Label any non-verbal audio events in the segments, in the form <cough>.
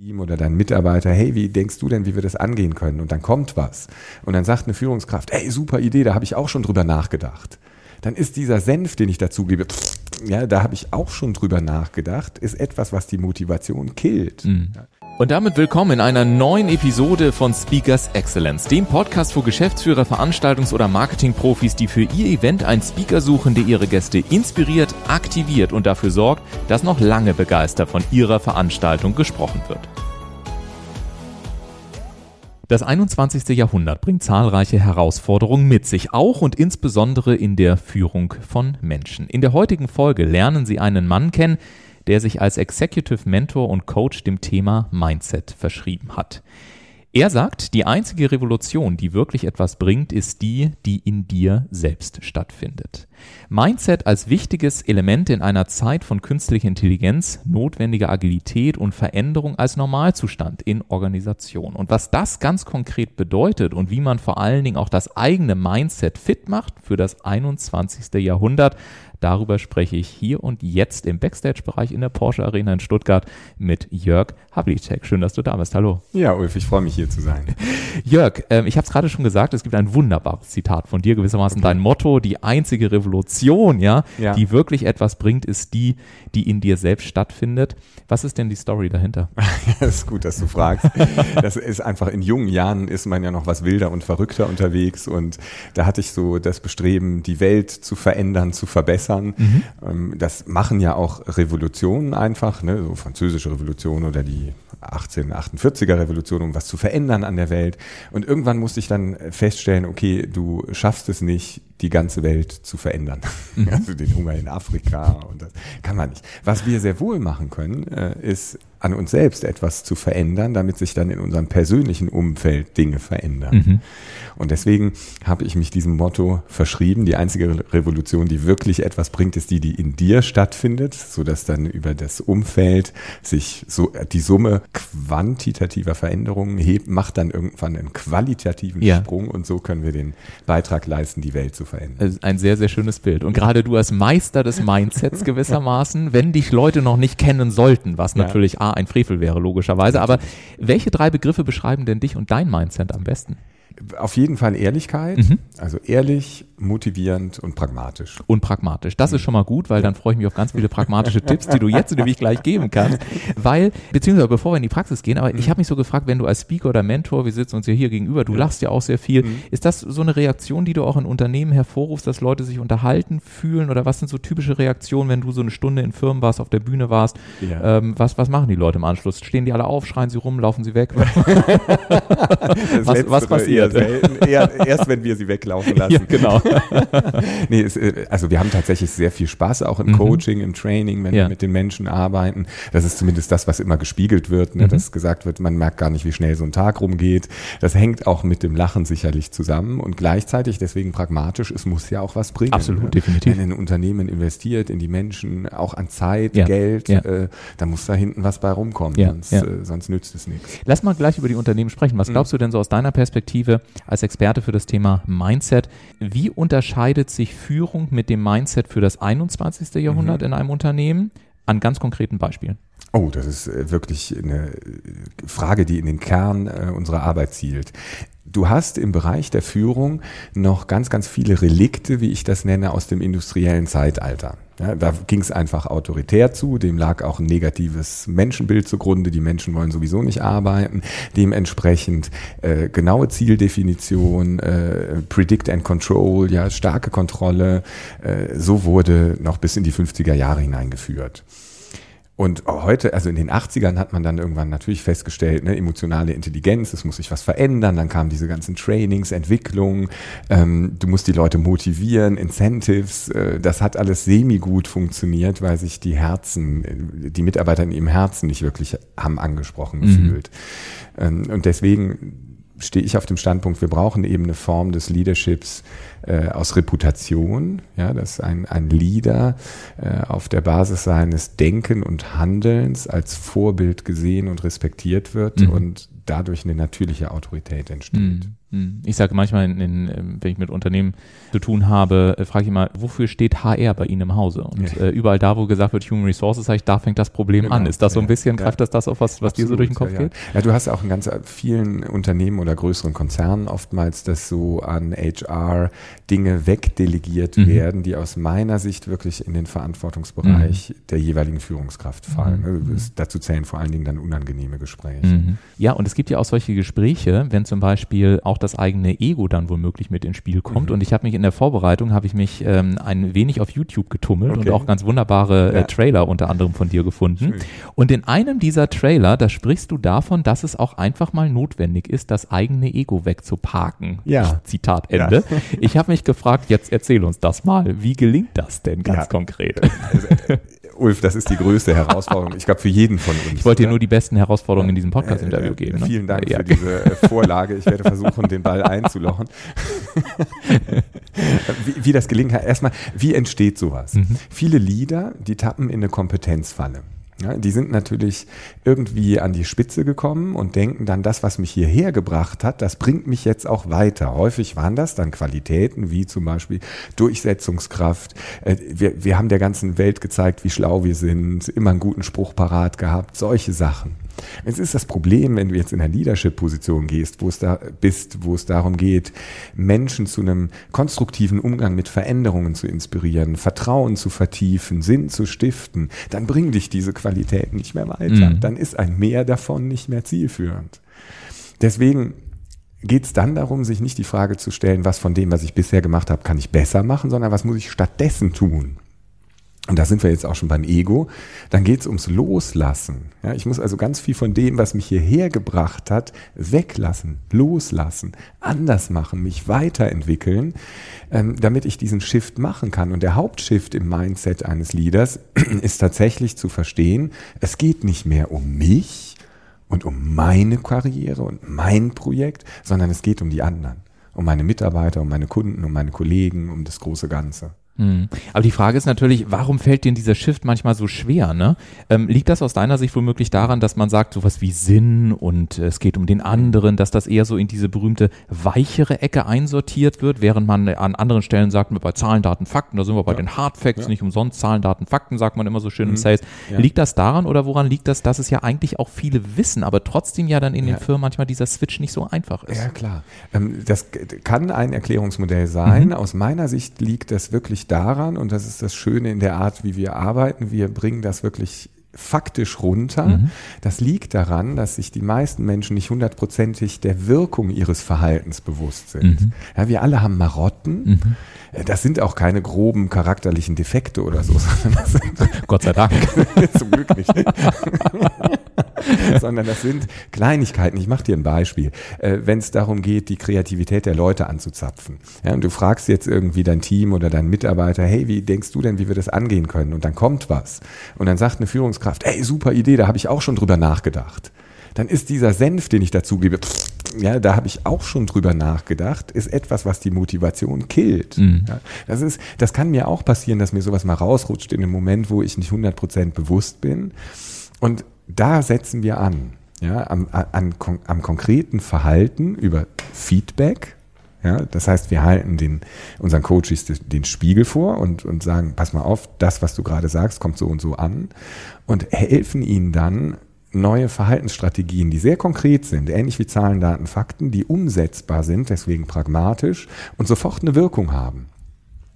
Team oder dein Mitarbeiter, hey, wie denkst du denn, wie wir das angehen können? Und dann kommt was. Und dann sagt eine Führungskraft, hey, super Idee, da habe ich auch schon drüber nachgedacht. Dann ist dieser Senf, den ich dazu gebe, ja, da habe ich auch schon drüber nachgedacht, ist etwas, was die Motivation killt. Mhm. Und damit willkommen in einer neuen Episode von Speakers Excellence, dem Podcast für Geschäftsführer, Veranstaltungs- oder Marketingprofis, die für ihr Event einen Speaker suchen, der ihre Gäste inspiriert, aktiviert und dafür sorgt, dass noch lange begeistert von ihrer Veranstaltung gesprochen wird. Das 21. Jahrhundert bringt zahlreiche Herausforderungen mit sich, auch und insbesondere in der Führung von Menschen. In der heutigen Folge lernen Sie einen Mann kennen, der sich als Executive Mentor und Coach dem Thema Mindset verschrieben hat. Er sagt, die einzige Revolution, die wirklich etwas bringt, ist die, die in dir selbst stattfindet. Mindset als wichtiges Element in einer Zeit von künstlicher Intelligenz, notwendiger Agilität und Veränderung als Normalzustand in Organisation. Und was das ganz konkret bedeutet und wie man vor allen Dingen auch das eigene Mindset fit macht für das 21. Jahrhundert, Darüber spreche ich hier und jetzt im Backstage-Bereich in der Porsche Arena in Stuttgart mit Jörg Havlicek. Schön, dass du da bist. Hallo. Ja, Ulf, ich freue mich hier zu sein. Jörg, ähm, ich habe es gerade schon gesagt, es gibt ein wunderbares Zitat von dir, gewissermaßen okay. dein Motto, die einzige Revolution, ja, ja, die wirklich etwas bringt, ist die, die in dir selbst stattfindet. Was ist denn die Story dahinter? <laughs> das ist gut, dass du fragst. <laughs> Das ist einfach in jungen Jahren ist man ja noch was wilder und verrückter unterwegs und da hatte ich so das Bestreben, die Welt zu verändern, zu verbessern verbessern. Mhm. Ähm, das machen ja auch Revolutionen einfach, ne? so französische Revolution oder die 1848er Revolution, um was zu verändern an der Welt. Und irgendwann musste ich dann feststellen, okay, du schaffst es nicht, die ganze Welt zu verändern. Mhm. <laughs> Also den Hunger in Afrika und das kann man nicht. Was wir sehr wohl machen können, äh, ist an uns selbst etwas zu verändern, damit sich dann in unserem persönlichen Umfeld Dinge verändern. Mhm. Und deswegen habe ich mich diesem Motto verschrieben. Die einzige Revolution, die wirklich etwas bringt, ist die, die in dir stattfindet, so dass dann über das Umfeld sich so die Summe quantitativer Veränderungen hebt, macht dann irgendwann einen qualitativen ja. Sprung und so können wir den Beitrag leisten, die Welt zu verändern. Ein sehr, sehr schönes Bild. Und gerade du als Meister des Mindsets <laughs> gewissermaßen, wenn dich Leute noch nicht kennen sollten, was natürlich ja. Ein Frevel wäre, logischerweise. Aber welche drei Begriffe beschreiben denn dich und dein Mindset am besten? Auf jeden Fall Ehrlichkeit, mhm. also ehrlich, motivierend und pragmatisch. Und pragmatisch. Das ist schon mal gut, weil dann freue ich mich auf ganz viele pragmatische Tipps, die du jetzt nämlich gleich geben kannst. Weil, beziehungsweise bevor wir in die Praxis gehen, aber ich mhm. habe mich so gefragt, wenn du als Speaker oder Mentor, wir sitzen uns ja hier gegenüber, du lachst ja auch sehr viel, mhm. ist das so eine Reaktion, die du auch in Unternehmen hervorrufst, dass Leute sich unterhalten fühlen oder was sind so typische Reaktionen, wenn du so eine Stunde in Firmen warst, auf der Bühne warst? Ja. Ähm, was, was machen die Leute im Anschluss? Stehen die alle auf, schreien sie rum, laufen sie weg? <laughs> was, was passiert? Eher Eher, erst wenn wir sie weglaufen <laughs> lassen. Ja, genau. <laughs> nee, es, äh, also wir haben tatsächlich sehr viel Spaß auch im mhm. Coaching, im Training, wenn ja. wir mit den Menschen arbeiten. Das ist zumindest das, was immer gespiegelt wird, ne? Mhm. dass gesagt wird, man merkt gar nicht, wie schnell so ein Tag rumgeht. Das hängt auch mit dem Lachen sicherlich zusammen und gleichzeitig deswegen pragmatisch, es muss ja auch was bringen. Absolut, ne? definitiv. Wenn ein Unternehmen investiert in die Menschen, auch an Zeit, ja. Geld. Äh, da muss da hinten was bei rumkommen, sonst, äh, sonst nützt es nichts. Lass mal gleich über die Unternehmen sprechen. Was mhm. glaubst du denn so aus deiner Perspektive als Experte für das Thema Mindset. Wie unterscheidet sich Führung mit dem Mindset für das 21. Jahrhundert mhm. in einem Unternehmen? An ganz konkreten Beispielen. Oh, das ist äh, wirklich eine Frage, die in den Kern äh, unserer Arbeit zielt. Du hast im Bereich der Führung noch ganz, ganz viele Relikte, wie ich das nenne, aus dem industriellen Zeitalter. Ja, da ging es einfach autoritär zu, dem lag auch ein negatives Menschenbild zugrunde, die Menschen wollen sowieso nicht arbeiten, dementsprechend äh, genaue Zieldefinition, äh, Predict and Control, ja, starke Kontrolle, äh, so wurde noch bis in die 50er Jahre hineingeführt. Und heute, also in den 80ern hat man dann irgendwann natürlich festgestellt, ne, emotionale Intelligenz, es muss sich was verändern. Dann kamen diese ganzen Trainings, Entwicklungen, ähm, du musst die Leute motivieren, Incentives. Äh, das hat alles semi-gut funktioniert, weil sich die Herzen, die Mitarbeiter in ihrem Herzen nicht wirklich haben angesprochen mhm. gefühlt. Ähm, und deswegen stehe ich auf dem Standpunkt, wir brauchen eben eine Form des Leaderships, äh, aus Reputation, ja, dass ein, ein Leader äh, auf der Basis seines Denken und Handelns als Vorbild gesehen und respektiert wird mhm. und dadurch eine natürliche Autorität entsteht. Mhm. Hm. Ich sage manchmal, in, in, ähm, wenn ich mit Unternehmen zu tun habe, äh, frage ich immer, wofür steht HR bei Ihnen im Hause? Und ja. äh, überall da, wo gesagt wird Human Resources, ich, da fängt das Problem genau. an. Ist das so ein bisschen, ja. greift das das auf, was, was dir so durch den Kopf ja, geht? Ja, du hast auch in ganz vielen Unternehmen oder größeren Konzernen oftmals, dass so an HR Dinge wegdelegiert mhm. werden, die aus meiner Sicht wirklich in den Verantwortungsbereich mhm. der jeweiligen Führungskraft fallen. Mhm. Also, dazu zählen vor allen Dingen dann unangenehme Gespräche. Mhm. Ja, und es gibt ja auch solche Gespräche, wenn zum Beispiel auch auch das eigene Ego dann womöglich mit ins Spiel kommt. Mhm. Und ich habe mich in der Vorbereitung, habe ich mich ähm, ein wenig auf YouTube getummelt okay. und auch ganz wunderbare äh, ja. Trailer unter anderem von dir gefunden. Schön. Und in einem dieser Trailer, da sprichst du davon, dass es auch einfach mal notwendig ist, das eigene Ego wegzuparken. Ja. Zitat Ende. Ja. Ich habe mich gefragt, jetzt erzähl uns das mal. Wie gelingt das denn ganz ja. konkret? Also, Ulf, das ist die größte <laughs> Herausforderung. Ich glaube, für jeden von uns. Ich wollte dir nur die besten Herausforderungen in diesem Podcast-Interview geben. Ne? Vielen Dank ja. für diese äh, Vorlage. Ich werde versuchen, den Ball einzulochen. <laughs> wie, wie, das gelingen kann. Erstmal, wie entsteht sowas? Mhm. Viele Lieder, die tappen in eine Kompetenzfalle. Ja, die sind natürlich irgendwie an die Spitze gekommen und denken dann, das, was mich hierher gebracht hat, das bringt mich jetzt auch weiter. Häufig waren das dann Qualitäten wie zum Beispiel Durchsetzungskraft. Äh, wir, wir haben der ganzen Welt gezeigt, wie schlau wir sind, immer einen guten Spruch parat gehabt, solche Sachen. Jetzt ist das Problem, wenn du jetzt in einer Leadership-Position gehst, wo es da bist, wo es darum geht, Menschen zu einem konstruktiven Umgang mit Veränderungen zu inspirieren, Vertrauen zu vertiefen, Sinn zu stiften, dann bringen dich diese Qualitäten nicht mehr weiter. Mhm. Dann ist ein Mehr davon nicht mehr zielführend. Deswegen geht es dann darum, sich nicht die Frage zu stellen, was von dem, was ich bisher gemacht habe, kann ich besser machen, sondern was muss ich stattdessen tun? Und da sind wir jetzt auch schon beim Ego, dann geht es ums Loslassen. Ja, ich muss also ganz viel von dem, was mich hierher gebracht hat, weglassen, loslassen, anders machen, mich weiterentwickeln, ähm, damit ich diesen Shift machen kann. Und der Hauptshift im Mindset eines Leaders <clears throat> ist tatsächlich zu verstehen, es geht nicht mehr um mich und um meine Karriere und mein Projekt, sondern es geht um die anderen, um meine Mitarbeiter, um meine Kunden, um meine Kollegen, um das große Ganze. Mhm. Aber die Frage ist natürlich, warum fällt dir dieser Shift manchmal so schwer? Ne? Ähm, liegt das aus deiner Sicht womöglich daran, dass man sagt, sowas wie Sinn und äh, es geht um den anderen, dass das eher so in diese berühmte weichere Ecke einsortiert wird, während man an anderen Stellen sagt, bei Zahlen, Daten, Fakten, da sind wir bei ja. den Hard Facts, ja. nicht umsonst Zahlen, Daten, Fakten, sagt man immer so schön mhm. im Sales. Ja. Liegt das daran oder woran liegt das, dass es ja eigentlich auch viele wissen, aber trotzdem ja dann in den Firmen manchmal dieser Switch nicht so einfach ist? Ja, klar. Ähm, das kann ein Erklärungsmodell sein. Mhm. Aus meiner Sicht liegt das wirklich daran, und das ist das Schöne in der Art, wie wir arbeiten, wir bringen das wirklich faktisch runter. Mhm. Das liegt daran, dass sich die meisten Menschen nicht hundertprozentig der Wirkung ihres Verhaltens bewusst sind. Mhm. Ja, wir alle haben Marotten. Mhm. Äh, das sind auch keine groben charakterlichen Defekte oder so. <laughs> Gott sei Dank. <laughs> Zum Glück nicht. <laughs> <laughs> sondern das sind Kleinigkeiten. Ich mache dir ein Beispiel. Äh, Wenn es darum geht, die Kreativität der Leute anzuzapfen. Ja, und du fragst jetzt irgendwie dein Team oder deinen Mitarbeiter, hey, wie denkst du denn, wie wir das angehen können? Und dann kommt was. Und dann sagt eine Führungskraft, hey, super Idee, da habe ich auch schon drüber nachgedacht. Dann ist dieser Senf, den ich dazugebe, ja, da habe ich auch schon drüber nachgedacht, ist etwas, was die Motivation killt. Mhm. Ja, das ist, das kann mir auch passieren, dass mir sowas mal rausrutscht in einem Moment, wo ich nicht 100% bewusst bin. Und da setzen wir an, ja, am, an, am konkreten Verhalten über Feedback. Ja, das heißt, wir halten den, unseren Coaches den Spiegel vor und, und sagen, pass mal auf, das, was du gerade sagst, kommt so und so an und helfen ihnen dann, neue Verhaltensstrategien, die sehr konkret sind, ähnlich wie Zahlen, Daten, Fakten, die umsetzbar sind, deswegen pragmatisch und sofort eine Wirkung haben.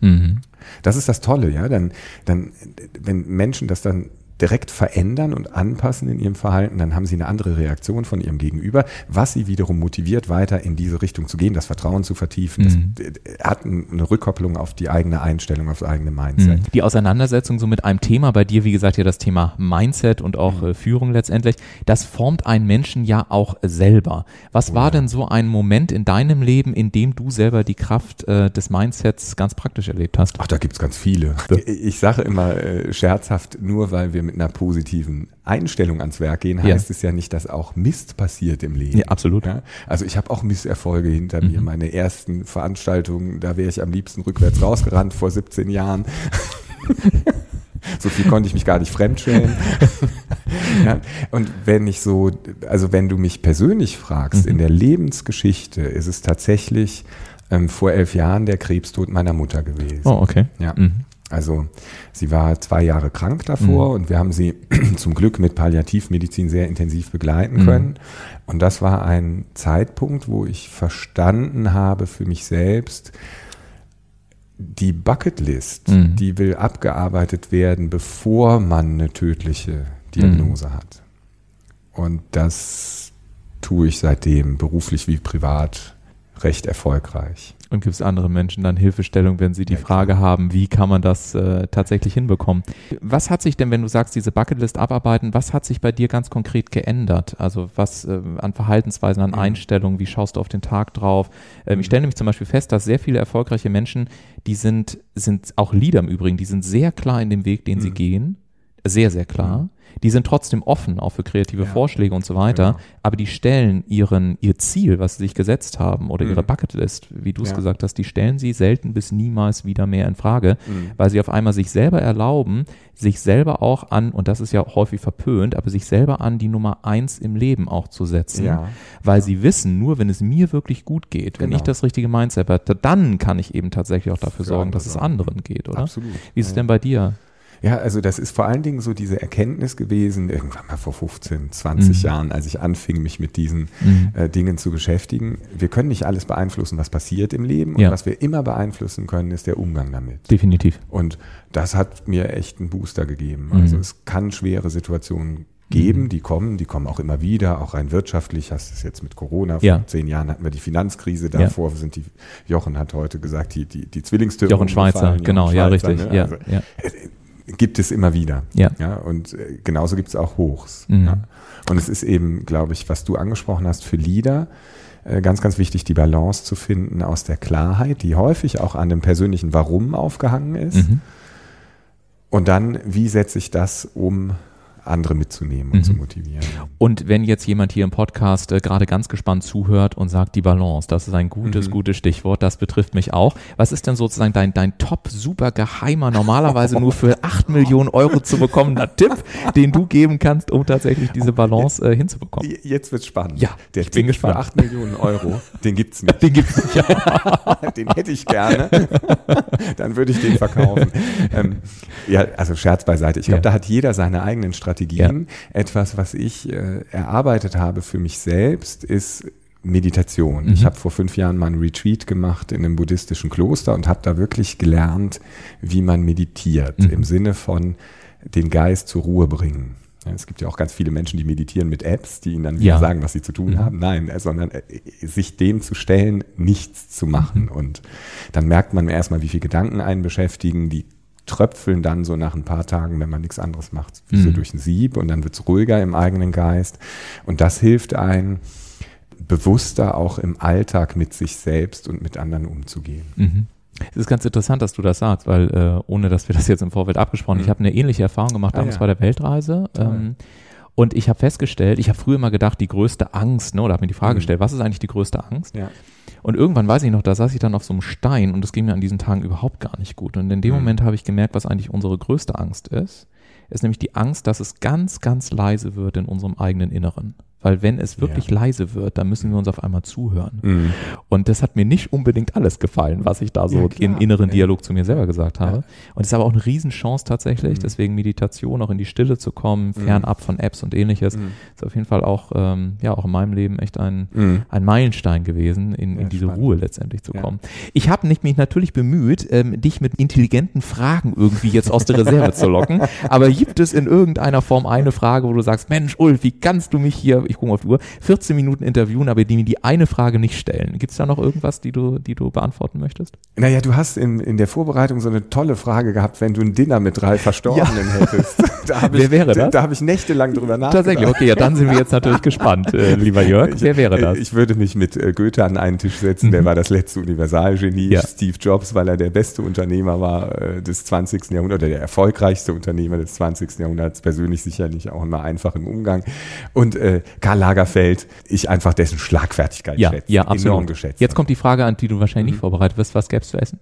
Mhm. Das ist das Tolle, ja. Dann, dann, wenn Menschen das dann direkt verändern und anpassen in ihrem Verhalten, dann haben sie eine andere Reaktion von ihrem Gegenüber, was sie wiederum motiviert, weiter in diese Richtung zu gehen, das Vertrauen zu vertiefen. Mhm. Das hat eine Rückkopplung auf die eigene Einstellung, auf das eigene Mindset. Mhm. Die Auseinandersetzung so mit einem Thema, bei dir, wie gesagt, ja das Thema Mindset und auch mhm. äh, Führung letztendlich, das formt einen Menschen ja auch selber. Was oh, war denn so ein Moment in deinem Leben, in dem du selber die Kraft äh, des Mindsets ganz praktisch erlebt hast? Ach, da gibt's ganz viele. Ich sage immer äh, scherzhaft, nur weil wir mit einer positiven Einstellung ans Werk gehen, heißt ja. es ja nicht, dass auch Mist passiert im Leben. Ja, absolut. Ja? Also ich habe auch Misserfolge hinter mhm. mir. Meine ersten Veranstaltungen, da wäre ich am liebsten rückwärts rausgerannt vor 17 Jahren. <laughs> so viel konnte ich mich gar nicht fremdschämen. <laughs> ja, und wenn ich so, also wenn du mich persönlich fragst, mhm. in der Lebensgeschichte ist es tatsächlich ähm, vor elf Jahren der Krebstod meiner Mutter gewesen. Oh, okay. Ja. Mhm. Also sie war zwei Jahre krank davor mhm. und wir haben sie <clears throat> zum Glück mit Palliativmedizin sehr intensiv begleiten mhm. können. Und das war ein Zeitpunkt, wo ich verstanden habe für mich selbst, die Bucketlist, mhm. die will abgearbeitet werden, bevor man eine tödliche Diagnose mhm. hat. Und das tue ich seitdem beruflich wie privat recht erfolgreich. Und gibt es anderen Menschen dann Hilfestellung, wenn sie die ja, Frage haben, wie kann man das äh, tatsächlich hinbekommen? Was hat sich denn, wenn du sagst, diese Bucketlist abarbeiten, was hat sich bei dir ganz konkret geändert? Also was äh, an Verhaltensweisen, an mhm. Einstellungen, wie schaust du auf den Tag drauf? Ähm, mhm. Ich stelle nämlich zum Beispiel fest, dass sehr viele erfolgreiche Menschen, die sind, sind auch Leader im Übrigen, die sind sehr klar in dem Weg, den mhm. sie gehen. Sehr, sehr klar. Mhm die sind trotzdem offen auch für kreative ja. Vorschläge und so weiter, genau. aber die stellen ihren, ihr Ziel, was sie sich gesetzt haben oder mhm. ihre Bucketlist, wie du es ja. gesagt hast, die stellen sie selten bis niemals wieder mehr in Frage, mhm. weil sie auf einmal sich selber erlauben, sich selber auch an, und das ist ja häufig verpönt, aber sich selber an die Nummer eins im Leben auch zu setzen, ja. weil sie wissen, nur wenn es mir wirklich gut geht, wenn genau. ich das richtige Mindset habe, dann kann ich eben tatsächlich auch dafür für sorgen, dass es anderen geht, oder? Absolut. Wie ist es denn bei dir? Ja, also das ist vor allen Dingen so diese Erkenntnis gewesen, irgendwann mal vor 15, 20 mhm. Jahren, als ich anfing, mich mit diesen mhm. äh, Dingen zu beschäftigen. Wir können nicht alles beeinflussen, was passiert im Leben. Ja. Und was wir immer beeinflussen können, ist der Umgang damit. Definitiv. Und das hat mir echt einen Booster gegeben. Mhm. Also es kann schwere Situationen geben, mhm. die kommen, die kommen auch immer wieder, auch rein wirtschaftlich, hast du es jetzt mit Corona, vor ja. zehn Jahren hatten wir die Finanzkrise, davor ja. sind die, Jochen hat heute gesagt, die, die, die Zwillingstürme. Jochen Schweizer, genau, Jochen Schweizer, ja, richtig, ne? ja, also, ja. Äh, gibt es immer wieder. Ja. ja und äh, genauso gibt es auch Hochs. Mhm. Ja. Und es ist eben, glaube ich, was du angesprochen hast für Leader, äh, ganz, ganz wichtig, die Balance zu finden aus der Klarheit, die häufig auch an dem persönlichen Warum aufgehangen ist. Mhm. Und dann, wie setze ich das um andere mitzunehmen und mhm. zu motivieren. Und wenn jetzt jemand hier im Podcast äh, gerade ganz gespannt zuhört und sagt, die Balance, das ist ein gutes, mhm. gutes Stichwort, das betrifft mich auch. Was ist denn sozusagen dein, dein top super geheimer, normalerweise nur für 8 Millionen Euro zu bekommender <laughs> Tipp, den du geben kannst, um tatsächlich diese Balance äh, hinzubekommen? Jetzt wird's spannend. Ja, der ich Tipp bin gespannt. Für 8 Millionen Euro, den gibt's nicht. Den gibt's nicht. <laughs> den hätte ich gerne. Dann würde ich den verkaufen. <laughs> Ähm, ja, also Scherz beiseite. Ich glaube, ja. da hat jeder seine eigenen Strategien Strategien. Ja. Etwas, was ich äh, erarbeitet habe für mich selbst, ist Meditation. Mhm. Ich habe vor fünf Jahren mal einen Retreat gemacht in einem buddhistischen Kloster und habe da wirklich gelernt, wie man meditiert, mhm. im Sinne von den Geist zur Ruhe bringen. es gibt ja auch ganz viele Menschen, die meditieren mit Apps, die ihnen dann wieder ja. sagen, was sie zu tun mhm. haben. Nein, äh, sondern äh, sich dem zu stellen, nichts zu machen. Mhm. Und dann merkt man erstmal, wie viele Gedanken einen beschäftigen, die tröpfeln dann so nach ein paar Tagen, wenn man nichts anderes macht, wie mhm. so durch ein Sieb und dann wird es ruhiger im eigenen Geist. Und das hilft einem, bewusster auch im Alltag mit sich selbst und mit anderen umzugehen. Mhm. Es ist ganz interessant, dass du das sagst, weil äh, ohne dass wir das jetzt im Vorfeld abgesprochen, mhm. ich habe eine ähnliche Erfahrung gemacht damals ah, ja. bei der Weltreise. Ähm, und ich habe festgestellt, ich habe früher mal gedacht, die größte Angst, ne, oder habe mir die Frage mhm. gestellt, was ist eigentlich die größte Angst? Ja. Und irgendwann weiß ich noch, da saß ich dann auf so einem Stein und das ging mir an diesen Tagen überhaupt gar nicht gut. Und in dem mhm. Moment habe ich gemerkt, was eigentlich unsere größte Angst ist. Ist nämlich die Angst, dass es ganz, ganz leise wird in unserem eigenen Inneren. Weil wenn es wirklich ja. leise wird, dann müssen wir uns auf einmal zuhören. Mhm. Und das hat mir nicht unbedingt alles gefallen, was ich da so ja, im inneren Dialog zu mir selber gesagt habe. Ja. Und es ist aber auch eine Riesenchance tatsächlich, mhm. deswegen Meditation auch in die Stille zu kommen, mhm. fernab von Apps und ähnliches. Mhm. Ist auf jeden Fall auch, ähm, ja, auch in meinem Leben echt ein, mhm. ein Meilenstein gewesen, in, in diese spannend. Ruhe letztendlich zu kommen. Ich habe mich natürlich bemüht, ähm, dich mit intelligenten Fragen irgendwie jetzt aus der Reserve zu locken. <laughs> Aber gibt es in irgendeiner Form eine Frage, wo du sagst, Mensch, Ulf, wie kannst du mich hier ich gucke auf die Uhr, 14 Minuten interviewen, aber die mir die eine Frage nicht stellen. Gibt es da noch irgendwas, die du, die du beantworten möchtest? Naja, du hast in, in der Vorbereitung so eine tolle Frage gehabt, wenn du ein Dinner mit drei Verstorbenen ja. hättest. <laughs> Wer ich, wäre das? Da, da habe ich nächtelang drüber nachgedacht. Tatsächlich, okay, ja, dann sind wir jetzt natürlich gespannt, äh, <laughs> lieber Jörg. Wer wäre das? Ich würde mich mit äh, Goethe an einen Tisch setzen, mhm. der war das letzte Universalgenie. Ja. Steve Jobs, weil er der beste Unternehmer war äh, des 20. Jahrhunderts, oder der erfolgreichste Unternehmer des 20. Jahrhunderts, persönlich sicherlich auch immer einfach im Umgang. Und äh, Karl Lagerfeld, ich einfach dessen Schlagfertigkeit ja, schätze. Ja, absolut. Enorm geschätzt. Jetzt kommt die Frage, an die du wahrscheinlich mhm. nicht vorbereitet wirst. Was gäbe es zu essen?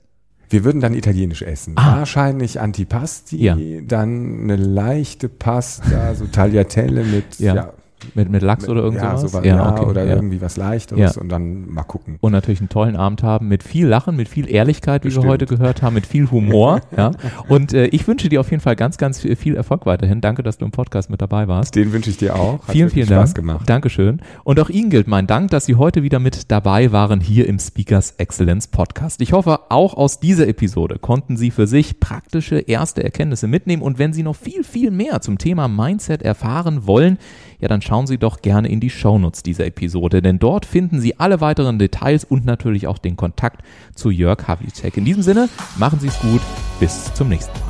Wir würden dann italienisch essen. Ah. Wahrscheinlich Antipasti, ja. dann eine leichte Pasta, so Tagliatelle mit ja. ja mit, mit Lachs mit, oder irgendwas? Ja, sowas, ja, ja okay, oder ja. irgendwie was Leichteres und dann mal gucken. Und natürlich einen tollen Abend haben mit viel Lachen, mit viel Ehrlichkeit, wie Bestimmt. wir heute gehört haben, mit viel Humor. <laughs> ja. Und äh, ich wünsche dir auf jeden Fall ganz, ganz viel Erfolg weiterhin. Danke, dass du im Podcast mit dabei warst. Den wünsche ich dir auch. Hat vielen, vielen Spaß Dank. gemacht. Dankeschön. Und auch Ihnen gilt mein Dank, dass Sie heute wieder mit dabei waren hier im Speakers Excellence Podcast. Ich hoffe, auch aus dieser Episode konnten Sie für sich praktische erste Erkenntnisse mitnehmen. Und wenn Sie noch viel, viel mehr zum Thema Mindset erfahren wollen, ja, dann schauen Sie doch gerne in die Shownotes dieser Episode, denn dort finden Sie alle weiteren Details und natürlich auch den Kontakt zu Jörg Havlicek. In diesem Sinne, machen Sie es gut, bis zum nächsten Mal.